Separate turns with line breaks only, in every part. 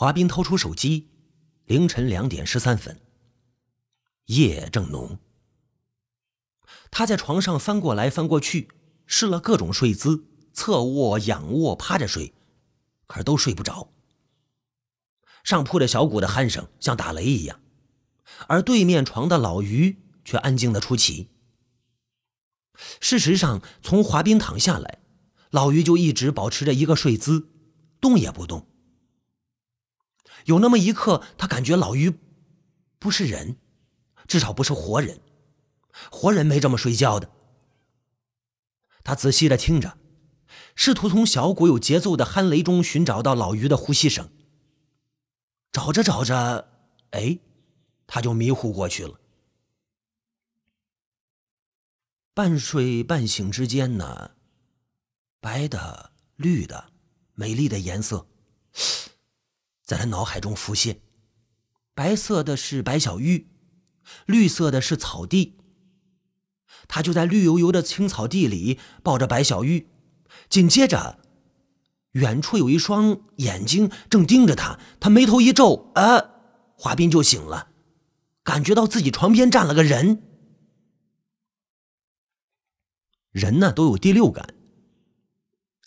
华斌掏出手机，凌晨两点十三分，夜正浓。他在床上翻过来翻过去，试了各种睡姿，侧卧、仰卧、趴着睡，可是都睡不着。上铺的小谷的鼾声像打雷一样，而对面床的老于却安静的出奇。事实上，从滑冰躺下来，老于就一直保持着一个睡姿，动也不动。有那么一刻，他感觉老于不是人，至少不是活人，活人没这么睡觉的。他仔细的听着，试图从小谷有节奏的鼾雷中寻找到老于的呼吸声。找着找着，哎，他就迷糊过去了。半睡半醒之间呢，白的、绿的、美丽的颜色，在他脑海中浮现。白色的是白小玉，绿色的是草地。他就在绿油油的青草地里抱着白小玉，紧接着。远处有一双眼睛正盯着他，他眉头一皱，啊，华斌就醒了，感觉到自己床边站了个人。人呢都有第六感，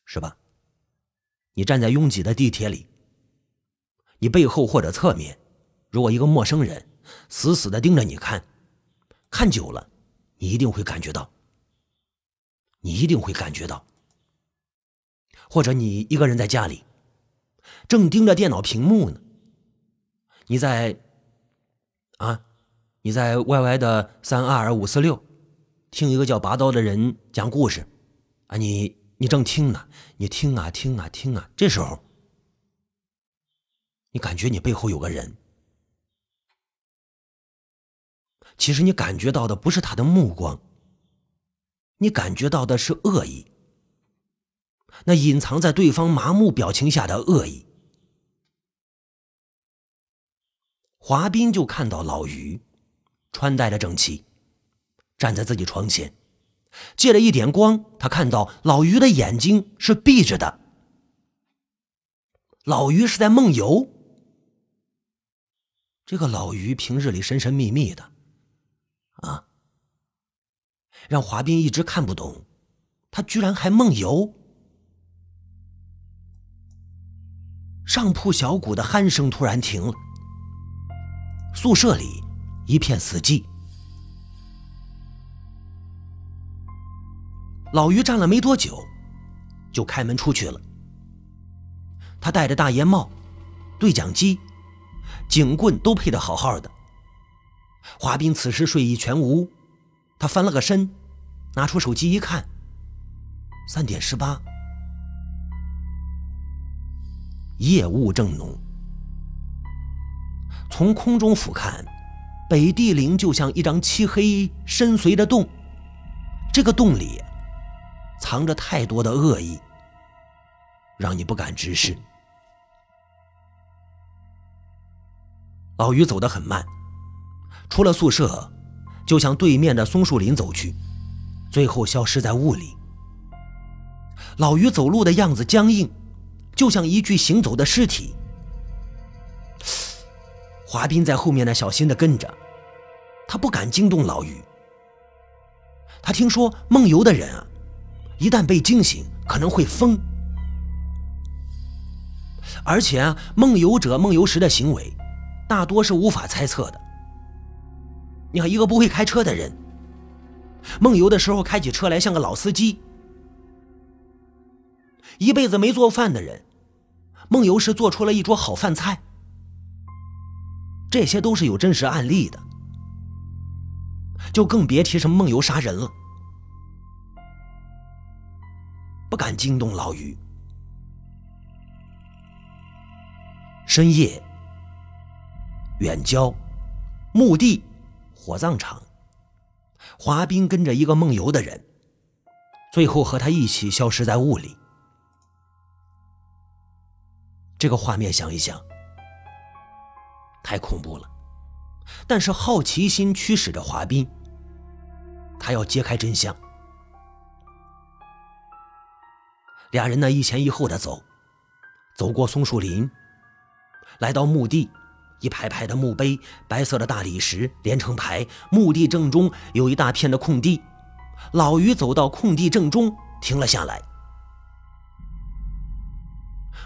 是吧？你站在拥挤的地铁里，你背后或者侧面，如果一个陌生人死死的盯着你看，看久了，你一定会感觉到，你一定会感觉到。或者你一个人在家里，正盯着电脑屏幕呢。你在啊，你在 Y Y 的三二五四六听一个叫拔刀的人讲故事啊，你你正听呢，你听啊听啊听啊，这时候你感觉你背后有个人，其实你感觉到的不是他的目光，你感觉到的是恶意。那隐藏在对方麻木表情下的恶意，华斌就看到老于穿戴的整齐，站在自己床前，借了一点光，他看到老于的眼睛是闭着的。老于是在梦游。这个老于平日里神神秘秘的，啊，让华斌一直看不懂，他居然还梦游。上铺小谷的鼾声突然停了，宿舍里一片死寂。老于站了没多久，就开门出去了。他戴着大檐帽，对讲机、警棍都配得好好的。华斌此时睡意全无，他翻了个身，拿出手机一看，三点十八。夜雾正浓，从空中俯瞰，北地陵就像一张漆黑深邃的洞，这个洞里藏着太多的恶意，让你不敢直视。老于走得很慢，出了宿舍，就向对面的松树林走去，最后消失在雾里。老于走路的样子僵硬。就像一具行走的尸体，华斌在后面呢，小心的跟着，他不敢惊动老于。他听说梦游的人啊，一旦被惊醒，可能会疯，而且啊，梦游者梦游时的行为，大多是无法猜测的。你看，一个不会开车的人，梦游的时候开起车来像个老司机。一辈子没做饭的人，梦游时做出了一桌好饭菜，这些都是有真实案例的，就更别提什么梦游杀人了。不敢惊动老于。深夜，远郊，墓地，火葬场，华斌跟着一个梦游的人，最后和他一起消失在雾里。这个画面想一想，太恐怖了。但是好奇心驱使着华斌，他要揭开真相。俩人呢一前一后的走，走过松树林，来到墓地，一排排的墓碑，白色的大理石连成排。墓地正中有一大片的空地，老于走到空地正中，停了下来。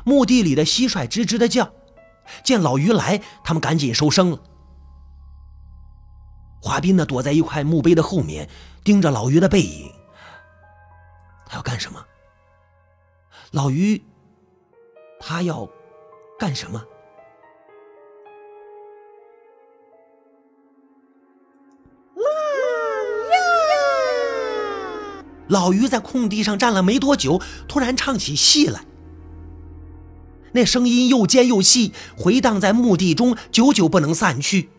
墓地里的蟋蟀吱吱的叫，见老于来，他们赶紧收声了。华斌呢，躲在一块墓碑的后面，盯着老于的背影。他要干什么？老于，他要干什么？老于在空地上站了没多久，突然唱起戏来。那声音又尖又细，回荡在墓地中，久久不能散去。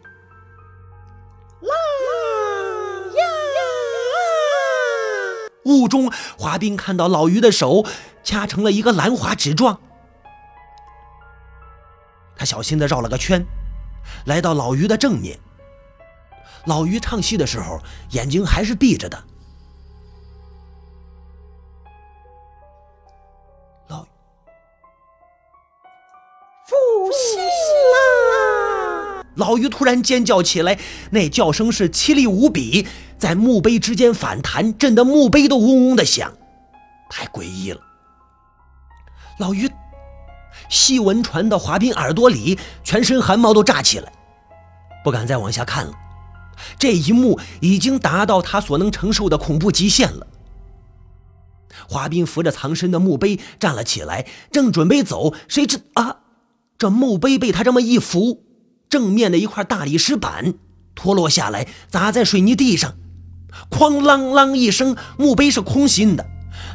雾中，华斌看到老于的手掐成了一个兰花指状。他小心的绕了个圈，来到老于的正面。老于唱戏的时候，眼睛还是闭着的。老于突然尖叫起来，那叫声是凄厉无比。在墓碑之间反弹，震得墓碑都嗡嗡的响，太诡异了。老于，细闻传到华斌耳朵里，全身汗毛都炸起来，不敢再往下看了。这一幕已经达到他所能承受的恐怖极限了。华斌扶着藏身的墓碑站了起来，正准备走，谁知啊，这墓碑被他这么一扶，正面的一块大理石板脱落下来，砸在水泥地上。哐啷啷一声，墓碑是空心的，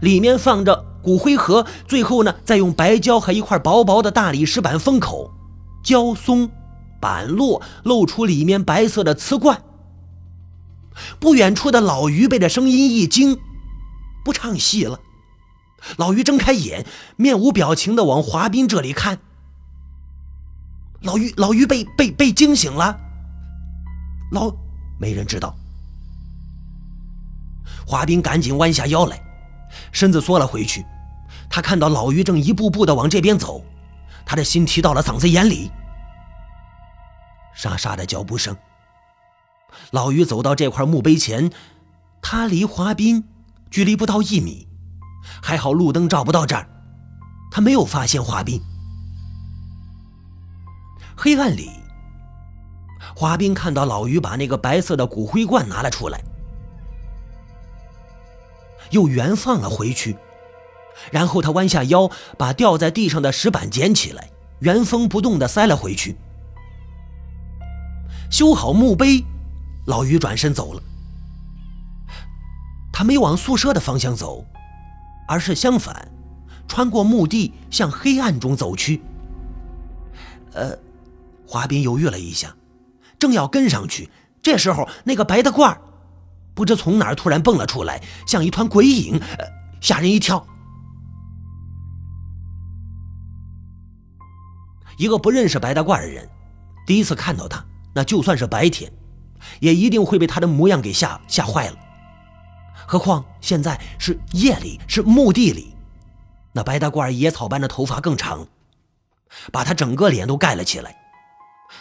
里面放着骨灰盒。最后呢，再用白胶和一块薄薄的大理石板封口，胶松，板落，露出里面白色的瓷罐。不远处的老于被这声音一惊，不唱戏了。老于睁开眼，面无表情的往华斌这里看。老于，老于被被被惊醒了。老，没人知道。华斌赶紧弯下腰来，身子缩了回去。他看到老于正一步步的往这边走，他的心提到了嗓子眼里。沙沙的脚步声。老于走到这块墓碑前，他离华斌距离不到一米，还好路灯照不到这儿，他没有发现华斌。黑暗里，华斌看到老于把那个白色的骨灰罐拿了出来。又原放了回去，然后他弯下腰，把掉在地上的石板捡起来，原封不动地塞了回去。修好墓碑，老于转身走了。他没往宿舍的方向走，而是相反，穿过墓地向黑暗中走去。呃，华斌犹豫了一下，正要跟上去，这时候那个白大褂不知从哪儿突然蹦了出来，像一团鬼影，吓人一跳。一个不认识白大褂的人，第一次看到他，那就算是白天，也一定会被他的模样给吓吓坏了。何况现在是夜里，是墓地里，那白大褂野草般的头发更长，把他整个脸都盖了起来。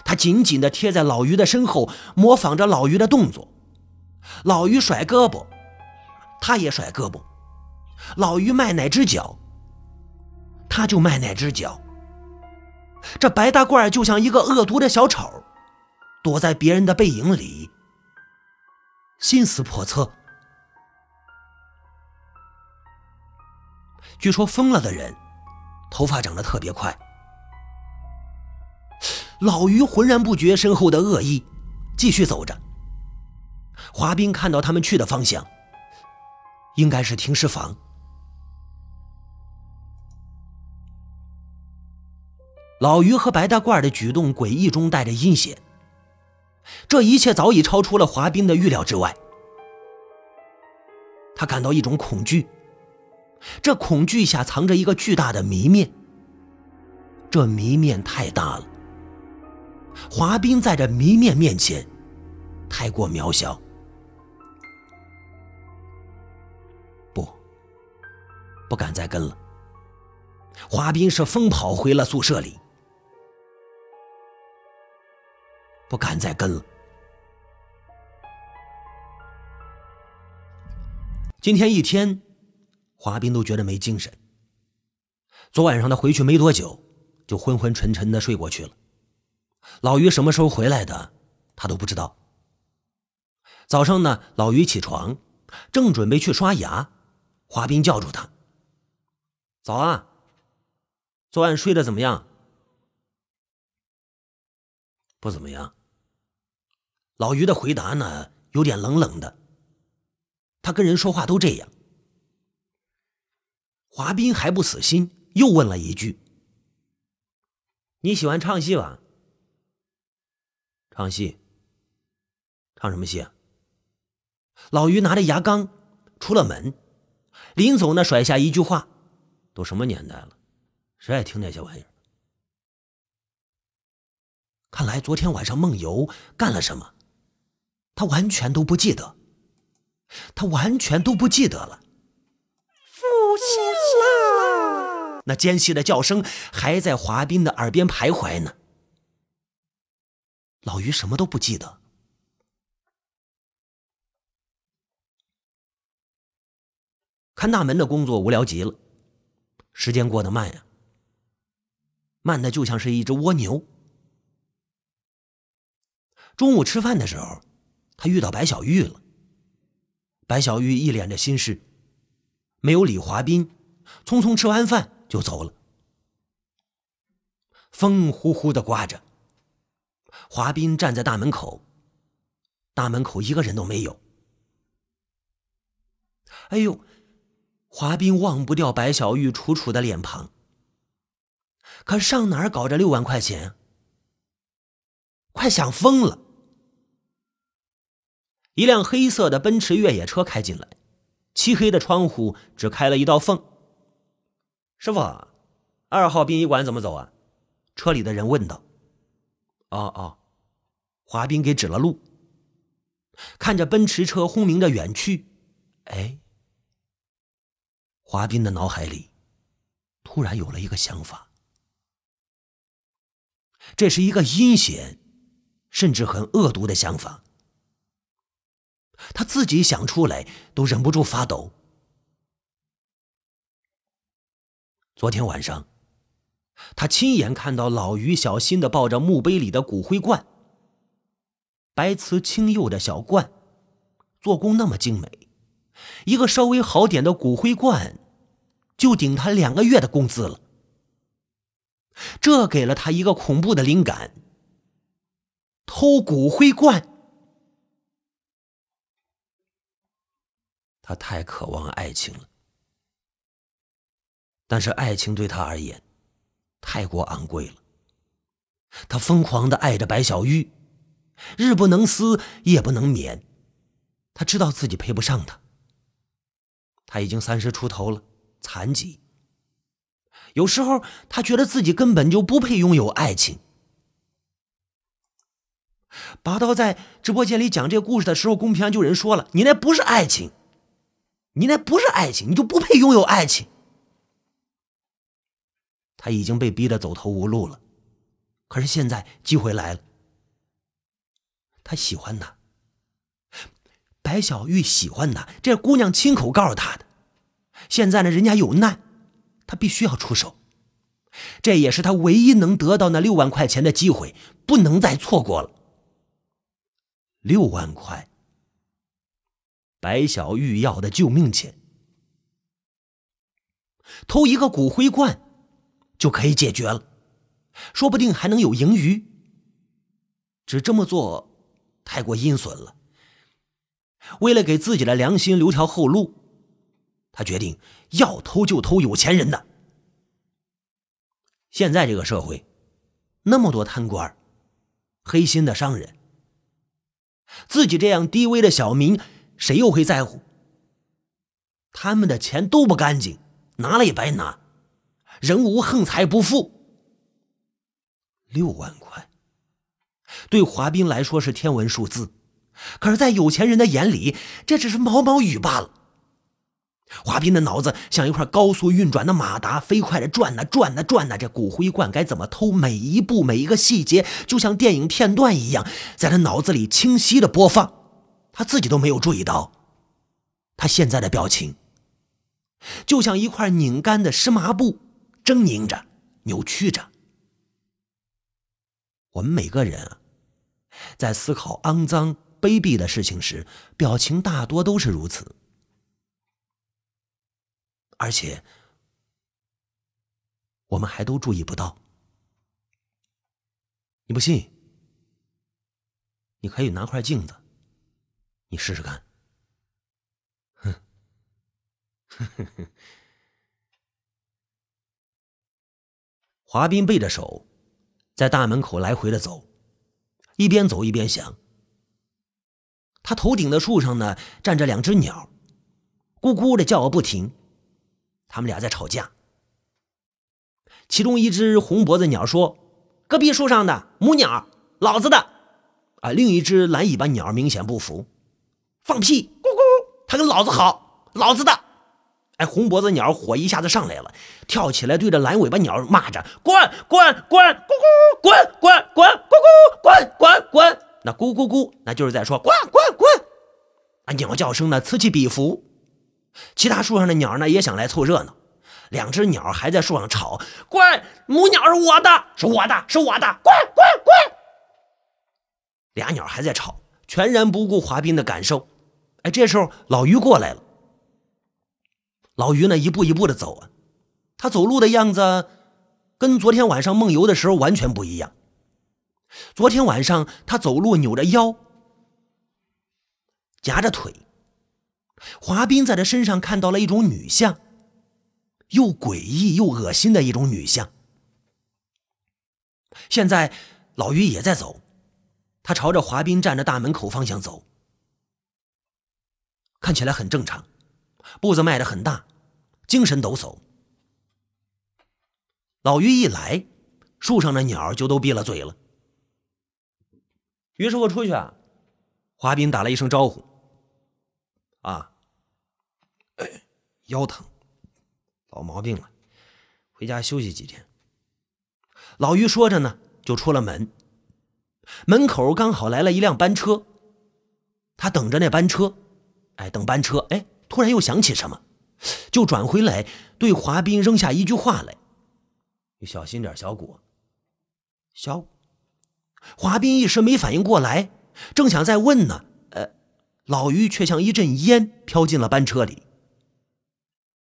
他紧紧地贴在老于的身后，模仿着老于的动作。老于甩胳膊，他也甩胳膊；老于迈哪只脚，他就迈哪只脚。这白大褂就像一个恶毒的小丑，躲在别人的背影里，心思叵测。据说疯了的人，头发长得特别快。老于浑然不觉身后的恶意，继续走着。华斌看到他们去的方向，应该是停尸房。老于和白大褂的举动诡异中带着阴险，这一切早已超出了华斌的预料之外。他感到一种恐惧，这恐惧下藏着一个巨大的谜面。这谜面太大了，华斌在这谜面面前，太过渺小。不不敢再跟了。华斌是疯跑回了宿舍里。不敢再跟了。今天一天，华斌都觉得没精神。昨晚上他回去没多久，就昏昏沉沉的睡过去了。老于什么时候回来的，他都不知道。早上呢，老于起床，正准备去刷牙，华斌叫住他：“早啊，昨晚睡得怎么样？”“不怎么样。”老于的回答呢，有点冷冷的。他跟人说话都这样。华斌还不死心，又问了一句：“你喜欢唱戏吧？”“唱戏。”“唱什么戏？”啊？老于拿着牙缸出了门，临走呢，甩下一句话：“都什么年代了，谁爱听那些玩意儿？”看来昨天晚上梦游干了什么，他完全都不记得。他完全都不记得了。那尖细的叫声还在华斌的耳边徘徊呢。老于什么都不记得。看大门的工作无聊极了，时间过得慢呀，慢的就像是一只蜗牛。中午吃饭的时候，他遇到白小玉了。白小玉一脸的心事，没有理华斌，匆匆吃完饭就走了。风呼呼的刮着，华斌站在大门口，大门口一个人都没有。哎呦，华斌忘不掉白小玉楚楚的脸庞，可上哪儿搞这六万块钱？快想疯了！一辆黑色的奔驰越野车开进来，漆黑的窗户只开了一道缝。师傅，二号殡仪馆怎么走啊？车里的人问道。哦哦，华斌给指了路。看着奔驰车轰鸣着远去，哎，华斌的脑海里突然有了一个想法，这是一个阴险，甚至很恶毒的想法。他自己想出来都忍不住发抖。昨天晚上，他亲眼看到老于小心的抱着墓碑里的骨灰罐，白瓷青釉的小罐，做工那么精美，一个稍微好点的骨灰罐，就顶他两个月的工资了。这给了他一个恐怖的灵感：偷骨灰罐。他太渴望爱情了，但是爱情对他而言太过昂贵了。他疯狂的爱着白小玉，日不能思，夜不能眠。他知道自己配不上她。他已经三十出头了，残疾。有时候他觉得自己根本就不配拥有爱情。拔刀在直播间里讲这个故事的时候，公屏上就有人说了：“你那不是爱情。”你那不是爱情，你就不配拥有爱情。他已经被逼得走投无路了，可是现在机会来了。他喜欢她，白小玉喜欢他，这姑娘亲口告诉他的。现在呢，人家有难，他必须要出手。这也是他唯一能得到那六万块钱的机会，不能再错过了。六万块。白小玉要的救命钱，偷一个骨灰罐就可以解决了，说不定还能有盈余。只这么做太过阴损了。为了给自己的良心留条后路，他决定要偷就偷有钱人的。现在这个社会，那么多贪官、黑心的商人，自己这样低微的小民。谁又会在乎？他们的钱都不干净，拿了也白拿。人无横财不富。六万块，对华斌来说是天文数字，可是，在有钱人的眼里，这只是毛毛雨罢了。华斌的脑子像一块高速运转的马达，飞快的转呐转呐转呐。这骨灰罐该怎么偷？每一步每一个细节，就像电影片段一样，在他脑子里清晰的播放。他自己都没有注意到，他现在的表情，就像一块拧干的湿麻布，狰狞着，扭曲着。我们每个人啊，在思考肮脏卑鄙的事情时，表情大多都是如此。而且，我们还都注意不到。你不信？你可以拿块镜子，你试试看。哼，哼哼哼。华斌背着手，在大门口来回的走，一边走一边想。他头顶的树上呢，站着两只鸟，咕咕的叫个不停。他们俩在吵架。其中一只红脖子鸟说：“隔壁树上的母鸟，老子的。”啊，另一只蓝尾巴鸟明显不服：“放屁！咕咕，他跟老子好，老子的。”哎，红脖子鸟火一下子上来了，跳起来对着蓝尾巴鸟骂着：“滚滚滚！咕咕，滚滚滚！咕咕，滚滚滚！”那咕咕咕，那就是在说：“滚滚滚！”啊，鸟叫声呢此起彼伏。其他树上的鸟呢也想来凑热闹，两只鸟还在树上吵：“滚！母鸟是我的，是我的，是我的！滚滚滚！”俩鸟还在吵，全然不顾滑冰的感受。哎，这时候老于过来了。老于呢一步一步的走啊，他走路的样子跟昨天晚上梦游的时候完全不一样。昨天晚上他走路扭着腰，夹着腿。华斌在他身上看到了一种女相，又诡异又恶心的一种女相。现在老于也在走，他朝着华斌站着大门口方向走，看起来很正常，步子迈得很大，精神抖擞。老于一来，树上的鸟就都闭了嘴了。于师傅出去啊，华斌打了一声招呼。啊。腰疼，老毛病了，回家休息几天。老于说着呢，就出了门。门口刚好来了一辆班车，他等着那班车，哎，等班车，哎，突然又想起什么，就转回来对华斌扔下一句话来：“你小心点，小谷。”小华斌一时没反应过来，正想再问呢，呃，老于却像一阵烟飘进了班车里。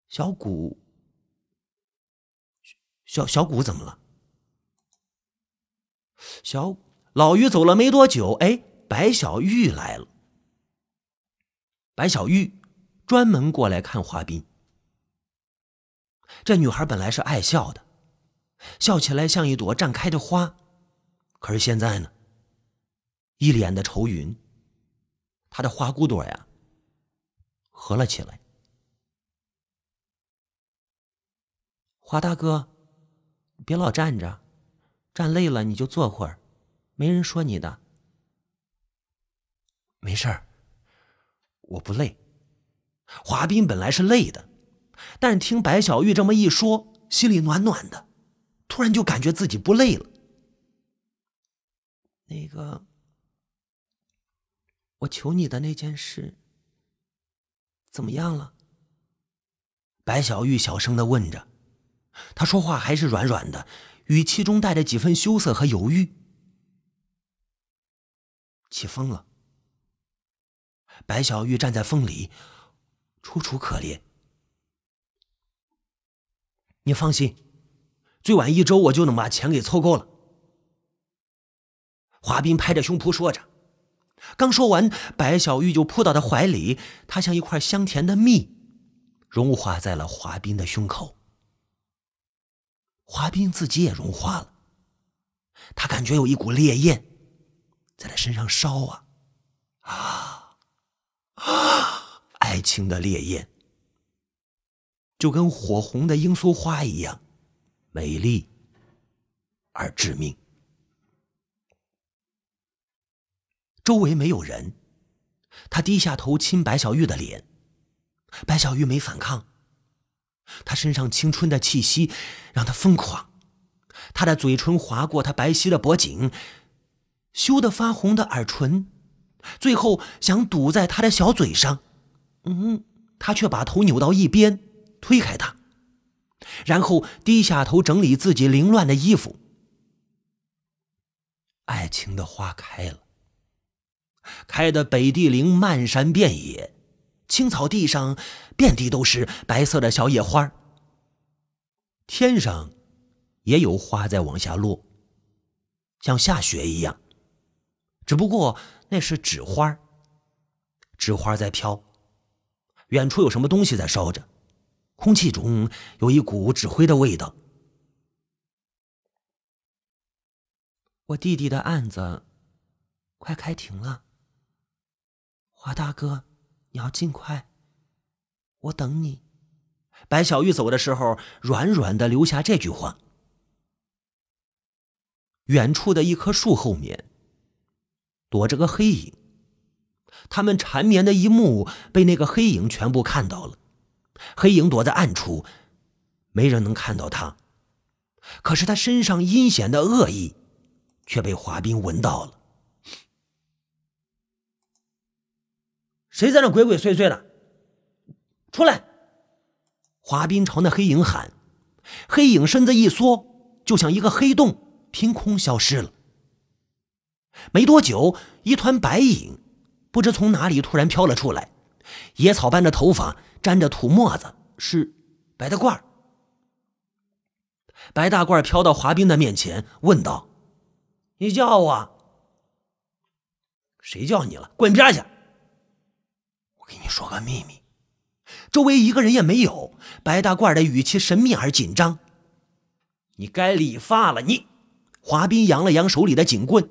小谷，小小谷怎么了？小老于走了没多久，哎，白小玉来了。白小玉专门过来看华斌。这女孩本来是爱笑的，笑起来像一朵绽开的花，可是现在呢，一脸的愁云，她的花骨朵呀，合了起来。华大哥，别老站着，站累了你就坐会儿，没人说你的。没事儿，我不累。华斌本来是累的，但听白小玉这么一说，心里暖暖的，突然就感觉自己不累了。那个，我求你的那件事怎么样了？白小玉小声的问着。他说话还是软软的，语气中带着几分羞涩和犹豫。起风了，白小玉站在风里，楚楚可怜。你放心，最晚一周我就能把钱给凑够了。华斌拍着胸脯说着，刚说完，白小玉就扑到他怀里，他像一块香甜的蜜，融化在了华斌的胸口。华斌自己也融化了，他感觉有一股烈焰在他身上烧啊啊啊！爱情的烈焰就跟火红的罂粟花一样美丽而致命。周围没有人，他低下头亲白小玉的脸，白小玉没反抗，他身上青春的气息让他疯狂，他的嘴唇划过她白皙的脖颈，羞得发红的耳唇，最后想堵在她的小嘴上，嗯，他却把头扭到一边，推开他，然后低下头整理自己凌乱的衣服。爱情的花开了，开的北地陵漫山遍野，青草地上遍地都是白色的小野花天上也有花在往下落，像下雪一样，只不过那是纸花纸花在飘，远处有什么东西在烧着，空气中有一股纸灰的味道。我弟弟的案子快开庭了，华大哥，你要尽快，我等你。白小玉走的时候，软软的留下这句话。远处的一棵树后面，躲着个黑影，他们缠绵的一幕被那个黑影全部看到了。黑影躲在暗处，没人能看到他，可是他身上阴险的恶意。却被华斌闻到了。谁在那鬼鬼祟祟的？出来！华斌朝那黑影喊。黑影身子一缩，就像一个黑洞，凭空消失了。没多久，一团白影不知从哪里突然飘了出来，野草般的头发沾着土沫子，是白大褂。白大褂飘到华斌的面前，问道。你叫我？谁叫你了？滚边去！我给你说个秘密，周围一个人也没有。白大褂的语气神秘而紧张。你该理发了。你，华斌扬了扬手里的警棍，